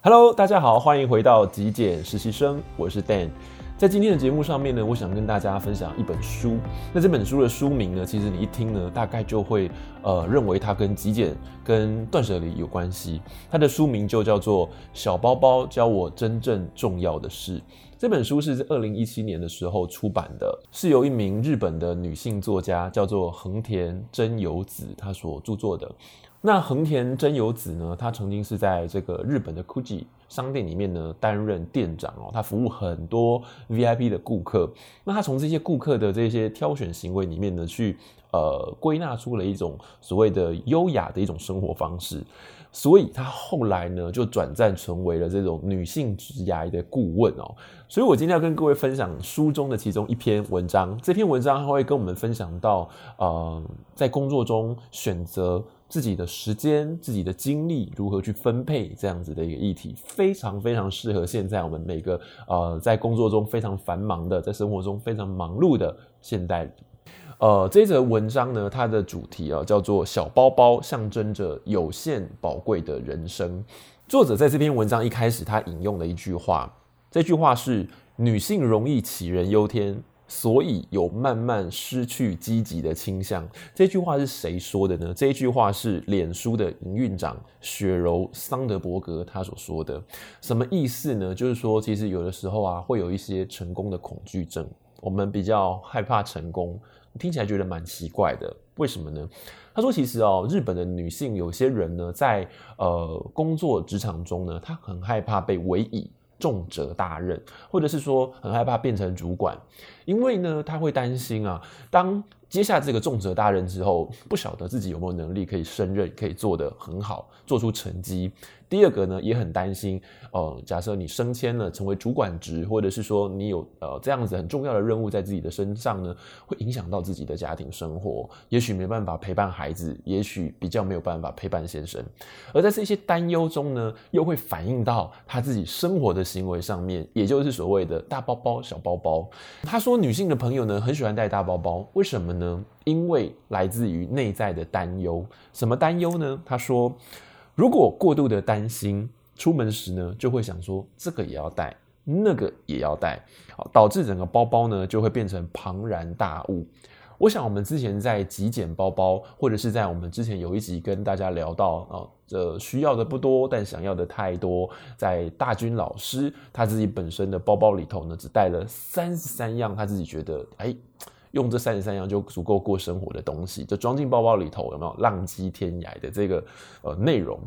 Hello，大家好，欢迎回到极简实习生，我是 Dan。在今天的节目上面呢，我想跟大家分享一本书。那这本书的书名呢，其实你一听呢，大概就会呃认为它跟极简、跟断舍离有关系。它的书名就叫做《小包包教我真正重要的事》。这本书是在二零一七年的时候出版的，是由一名日本的女性作家叫做横田真由子她所著作的。那横田真由子呢，她曾经是在这个日本的 Gucci 商店里面呢担任店长哦，她服务很多 VIP 的顾客。那她从这些顾客的这些挑选行为里面呢，去呃归纳出了一种所谓的优雅的一种生活方式。所以她后来呢，就转战成为了这种女性职涯的顾问哦。所以我今天要跟各位分享书中的其中一篇文章。这篇文章它会跟我们分享到，呃，在工作中选择。自己的时间、自己的精力如何去分配，这样子的一个议题，非常非常适合现在我们每个呃在工作中非常繁忙的，在生活中非常忙碌的现代。呃，这则文章呢，它的主题啊叫做“小包包象征着有限宝贵的人生”。作者在这篇文章一开始，他引用了一句话，这句话是：“女性容易杞人忧天。”所以有慢慢失去积极的倾向。这句话是谁说的呢？这句话是脸书的营运长雪柔桑德伯格他所说的。什么意思呢？就是说，其实有的时候啊，会有一些成功的恐惧症。我们比较害怕成功，听起来觉得蛮奇怪的。为什么呢？他说，其实哦，日本的女性有些人呢，在呃工作职场中呢，她很害怕被委以。重责大任，或者是说很害怕变成主管，因为呢，他会担心啊，当接下这个重责大任之后，不晓得自己有没有能力可以胜任，可以做得很好，做出成绩。第二个呢，也很担心，呃，假设你升迁了，成为主管职，或者是说你有呃这样子很重要的任务在自己的身上呢，会影响到自己的家庭生活，也许没办法陪伴孩子，也许比较没有办法陪伴先生。而在这些担忧中呢，又会反映到他自己生活的行为上面，也就是所谓的大包包、小包包。他说，女性的朋友呢，很喜欢带大包包，为什么呢？因为来自于内在的担忧。什么担忧呢？他说。如果过度的担心，出门时呢，就会想说这个也要带，那个也要带，好，导致整个包包呢就会变成庞然大物。我想我们之前在极简包包，或者是在我们之前有一集跟大家聊到啊，这需要的不多，但想要的太多。在大军老师他自己本身的包包里头呢，只带了三十三样，他自己觉得哎。用这三十三样就足够过生活的东西，就装进包包里头，有没有浪迹天涯的这个呃内容？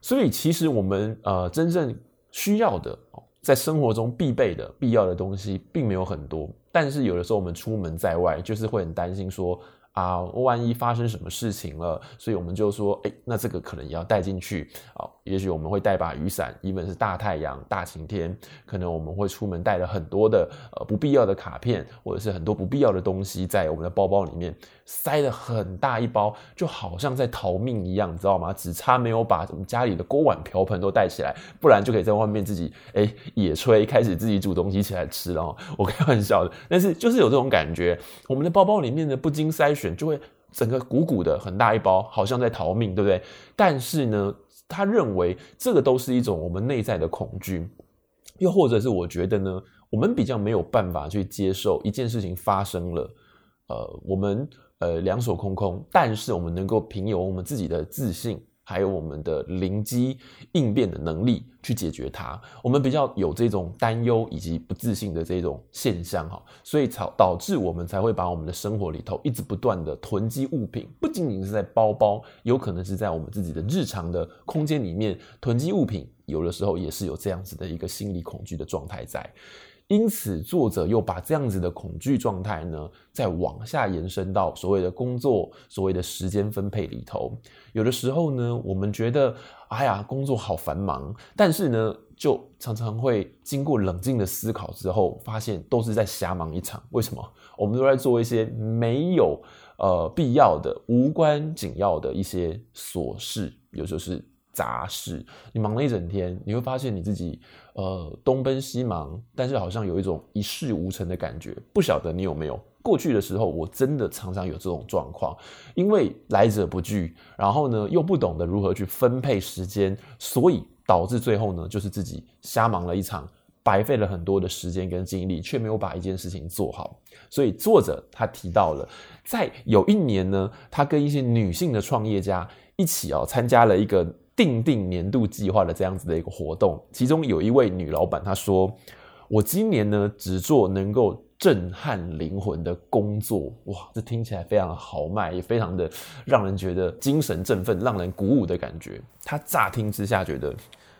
所以其实我们呃真正需要的，在生活中必备的必要的东西，并没有很多。但是有的时候我们出门在外，就是会很担心说。啊，万一发生什么事情了，所以我们就说，哎，那这个可能也要带进去。好，也许我们会带把雨伞，因为是大太阳、大晴天，可能我们会出门带了很多的呃不必要的卡片，或者是很多不必要的东西在我们的包包里面，塞了很大一包，就好像在逃命一样，你知道吗？只差没有把我们家里的锅碗瓢盆都带起来，不然就可以在外面自己哎野炊，开始自己煮东西起来吃了。我开玩笑的，但是就是有这种感觉，我们的包包里面呢，不经筛选。就会整个鼓鼓的很大一包，好像在逃命，对不对？但是呢，他认为这个都是一种我们内在的恐惧，又或者是我觉得呢，我们比较没有办法去接受一件事情发生了，呃，我们呃两手空空，但是我们能够凭有我们自己的自信。还有我们的灵机应变的能力去解决它，我们比较有这种担忧以及不自信的这种现象哈，所以才导致我们才会把我们的生活里头一直不断的囤积物品，不仅仅是在包包，有可能是在我们自己的日常的空间里面囤积物品，有的时候也是有这样子的一个心理恐惧的状态在。因此，作者又把这样子的恐惧状态呢，再往下延伸到所谓的工作、所谓的时间分配里头。有的时候呢，我们觉得，哎呀，工作好繁忙，但是呢，就常常会经过冷静的思考之后，发现都是在瞎忙一场。为什么？我们都在做一些没有呃必要的、无关紧要的一些琐事，有时候是。杂事，你忙了一整天，你会发现你自己呃东奔西忙，但是好像有一种一事无成的感觉。不晓得你有没有？过去的时候，我真的常常有这种状况，因为来者不拒，然后呢又不懂得如何去分配时间，所以导致最后呢，就是自己瞎忙了一场，白费了很多的时间跟精力，却没有把一件事情做好。所以作者他提到了，在有一年呢，他跟一些女性的创业家一起哦，参加了一个定定年度计划的这样子的一个活动。其中有一位女老板，她说：“我今年呢，只做能够。”震撼灵魂的工作，哇，这听起来非常豪迈，也非常的让人觉得精神振奋，让人鼓舞的感觉。她乍听之下觉得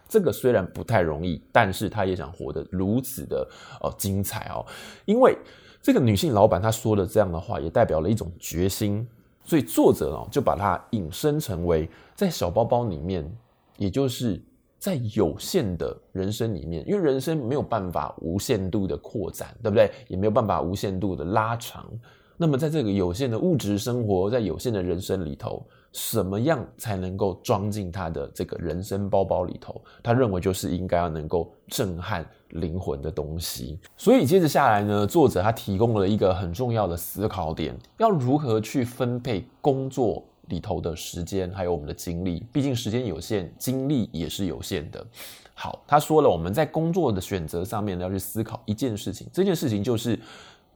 这个虽然不太容易，但是她也想活得如此的哦精彩哦。因为这个女性老板她说的这样的话，也代表了一种决心。所以作者哦就把它引申成为在小包包里面，也就是。在有限的人生里面，因为人生没有办法无限度的扩展，对不对？也没有办法无限度的拉长。那么，在这个有限的物质生活，在有限的人生里头，什么样才能够装进他的这个人生包包里头？他认为就是应该要能够震撼灵魂的东西。所以，接着下来呢，作者他提供了一个很重要的思考点：要如何去分配工作。里头的时间，还有我们的精力，毕竟时间有限，精力也是有限的。好，他说了，我们在工作的选择上面要去思考一件事情，这件事情就是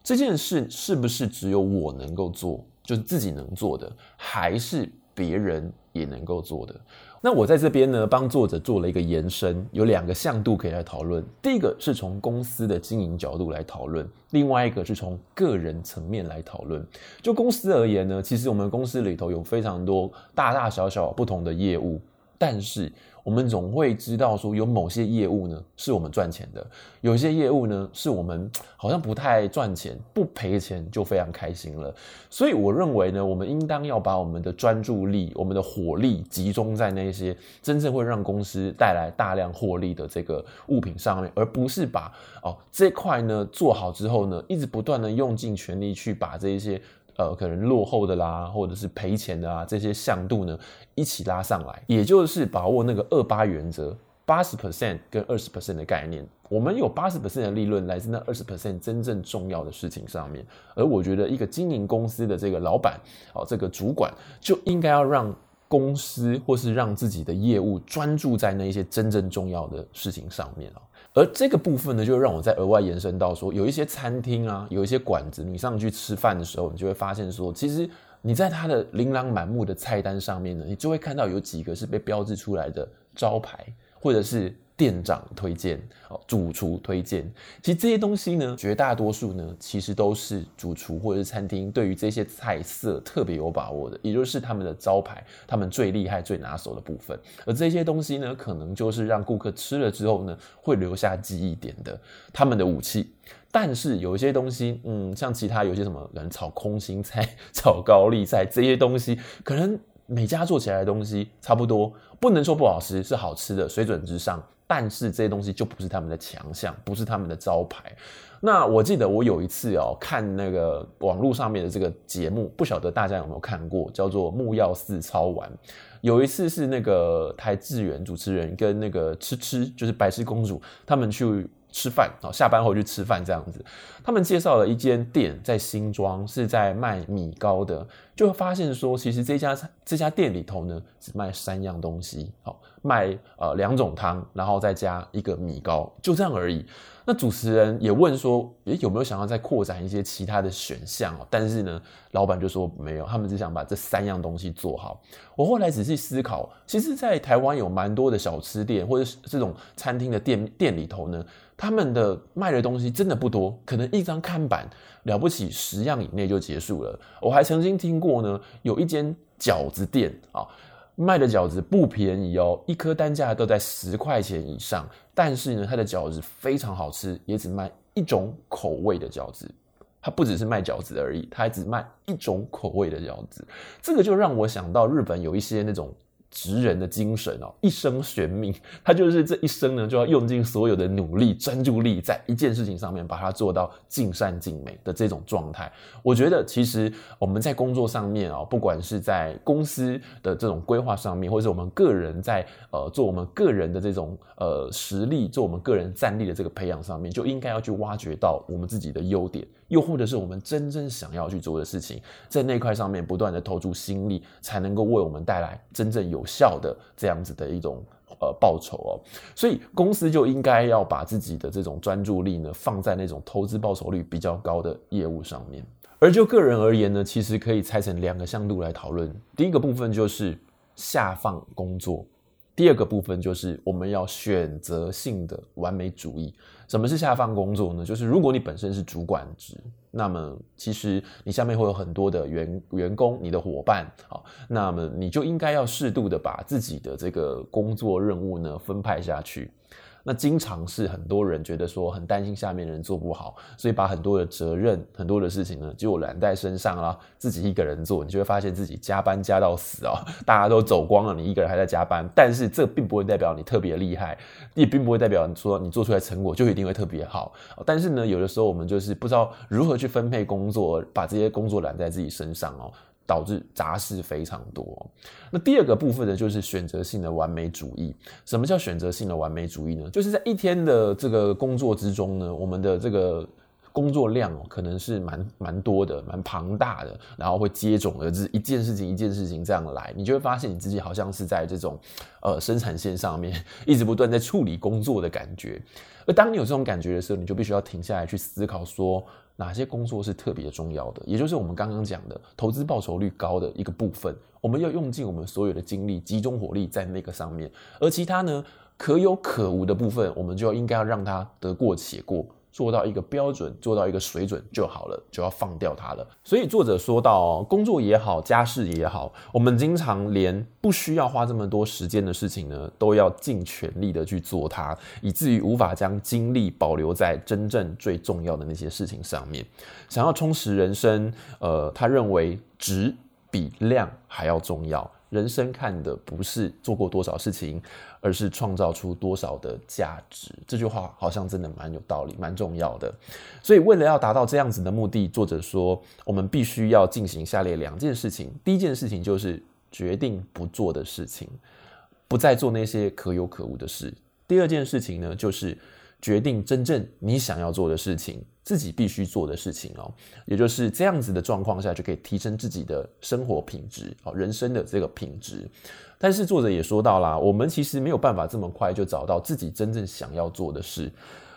这件事是不是只有我能够做，就是自己能做的，还是别人也能够做的？那我在这边呢，帮作者做了一个延伸，有两个向度可以来讨论。第一个是从公司的经营角度来讨论，另外一个是从个人层面来讨论。就公司而言呢，其实我们公司里头有非常多大大小小不同的业务，但是。我们总会知道说，有某些业务呢是我们赚钱的，有些业务呢是我们好像不太赚钱，不赔钱就非常开心了。所以我认为呢，我们应当要把我们的专注力、我们的火力集中在那些真正会让公司带来大量获利的这个物品上面，而不是把哦这块呢做好之后呢，一直不断的用尽全力去把这一些。呃，可能落后的啦，或者是赔钱的啊，这些向度呢，一起拉上来，也就是把握那个二八原则，八十 percent 跟二十 percent 的概念。我们有八十 percent 的利润来自那二十 percent 真正重要的事情上面。而我觉得，一个经营公司的这个老板，哦，这个主管就应该要让公司或是让自己的业务专注在那一些真正重要的事情上面哦。而这个部分呢，就让我再额外延伸到说，有一些餐厅啊，有一些馆子，你上去吃饭的时候，你就会发现说，其实你在它的琳琅满目的菜单上面呢，你就会看到有几个是被标志出来的招牌，或者是。店长推荐，哦，主厨推荐，其实这些东西呢，绝大多数呢，其实都是主厨或者是餐厅对于这些菜色特别有把握的，也就是他们的招牌，他们最厉害、最拿手的部分。而这些东西呢，可能就是让顾客吃了之后呢，会留下记忆点的，他们的武器。但是有一些东西，嗯，像其他有些什么，可能炒空心菜、炒高丽菜这些东西，可能每家做起来的东西差不多，不能说不好吃，是好吃的，水准之上。但是这些东西就不是他们的强项，不是他们的招牌。那我记得我有一次哦，看那个网络上面的这个节目，不晓得大家有没有看过，叫做《木曜四超玩》。有一次是那个台智远主持人跟那个吃吃，就是白痴公主，他们去。吃饭哦，下班后去吃饭这样子。他们介绍了一间店在新庄，是在卖米糕的。就会发现说，其实这家这家店里头呢，只卖三样东西，好卖呃两种汤，然后再加一个米糕，就这样而已。那主持人也问说，诶，有没有想要再扩展一些其他的选项哦？但是呢，老板就说没有，他们只想把这三样东西做好。我后来仔细思考，其实，在台湾有蛮多的小吃店或者这种餐厅的店店里头呢，他们的卖的东西真的不多，可能一张看板了不起十样以内就结束了。我还曾经听过呢，有一间饺子店啊。卖的饺子不便宜哦，一颗单价都在十块钱以上。但是呢，它的饺子非常好吃，也只卖一种口味的饺子。它不只是卖饺子而已，它还只卖一种口味的饺子。这个就让我想到日本有一些那种。职人的精神哦，一生悬命，他就是这一生呢，就要用尽所有的努力、专注力，在一件事情上面把它做到尽善尽美的这种状态。我觉得，其实我们在工作上面啊，不管是在公司的这种规划上面，或者我们个人在呃做我们个人的这种呃实力、做我们个人战力的这个培养上面，就应该要去挖掘到我们自己的优点。又或者是我们真正想要去做的事情，在那块上面不断的投注心力，才能够为我们带来真正有效的这样子的一种呃报酬哦。所以公司就应该要把自己的这种专注力呢放在那种投资报酬率比较高的业务上面。而就个人而言呢，其实可以拆成两个向度来讨论。第一个部分就是下放工作，第二个部分就是我们要选择性的完美主义。什么是下放工作呢？就是如果你本身是主管职，那么其实你下面会有很多的员员工，你的伙伴，好，那么你就应该要适度的把自己的这个工作任务呢分派下去。那经常是很多人觉得说很担心下面的人做不好，所以把很多的责任、很多的事情呢就揽在身上啦，自己一个人做，你就会发现自己加班加到死哦，大家都走光了，你一个人还在加班。但是这并不会代表你特别厉害，也并不会代表你说你做出来成果就一定会特别好。但是呢，有的时候我们就是不知道如何去分配工作，把这些工作揽在自己身上哦。导致杂事非常多。那第二个部分呢，就是选择性的完美主义。什么叫选择性的完美主义呢？就是在一天的这个工作之中呢，我们的这个工作量，可能是蛮蛮多的，蛮庞大的，然后会接踵而至，一件事情一件事情这样来，你就会发现你自己好像是在这种呃生产线上面一直不断在处理工作的感觉。而当你有这种感觉的时候，你就必须要停下来去思考说。哪些工作是特别重要的？也就是我们刚刚讲的投资报酬率高的一个部分，我们要用尽我们所有的精力，集中火力在那个上面。而其他呢，可有可无的部分，我们就应该要让它得过且过。做到一个标准，做到一个水准就好了，就要放掉它了。所以作者说到，工作也好，家事也好，我们经常连不需要花这么多时间的事情呢，都要尽全力的去做它，以至于无法将精力保留在真正最重要的那些事情上面。想要充实人生，呃，他认为质比量还要重要。人生看的不是做过多少事情，而是创造出多少的价值。这句话好像真的蛮有道理，蛮重要的。所以，为了要达到这样子的目的，作者说，我们必须要进行下列两件事情。第一件事情就是决定不做的事情，不再做那些可有可无的事。第二件事情呢，就是决定真正你想要做的事情。自己必须做的事情哦，也就是这样子的状况下，就可以提升自己的生活品质哦，人生的这个品质。但是作者也说到啦，我们其实没有办法这么快就找到自己真正想要做的事，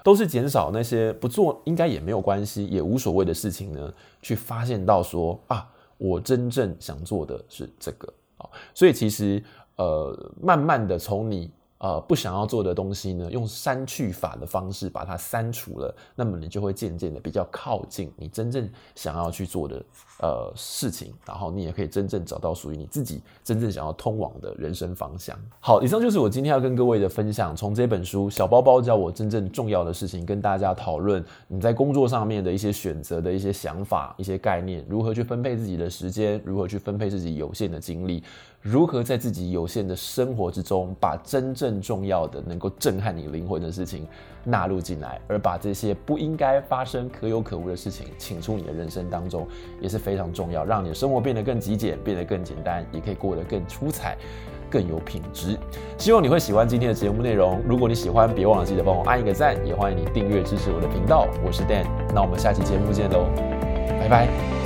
都是减少那些不做应该也没有关系，也无所谓的事情呢，去发现到说啊，我真正想做的是这个啊，所以其实呃，慢慢的从你。呃，不想要做的东西呢，用删去法的方式把它删除了，那么你就会渐渐的比较靠近你真正想要去做的呃事情，然后你也可以真正找到属于你自己真正想要通往的人生方向。好，以上就是我今天要跟各位的分享，从这本书《小包包教我真正重要的事情》跟大家讨论你在工作上面的一些选择的一些想法、一些概念，如何去分配自己的时间，如何去分配自己有限的精力。如何在自己有限的生活之中，把真正重要的、能够震撼你灵魂的事情纳入进来，而把这些不应该发生、可有可无的事情请出你的人生当中，也是非常重要，让你的生活变得更极简，变得更简单，也可以过得更出彩、更有品质。希望你会喜欢今天的节目内容。如果你喜欢，别忘了记得帮我按一个赞，也欢迎你订阅支持我的频道。我是 Dan，那我们下期节目见喽，拜拜。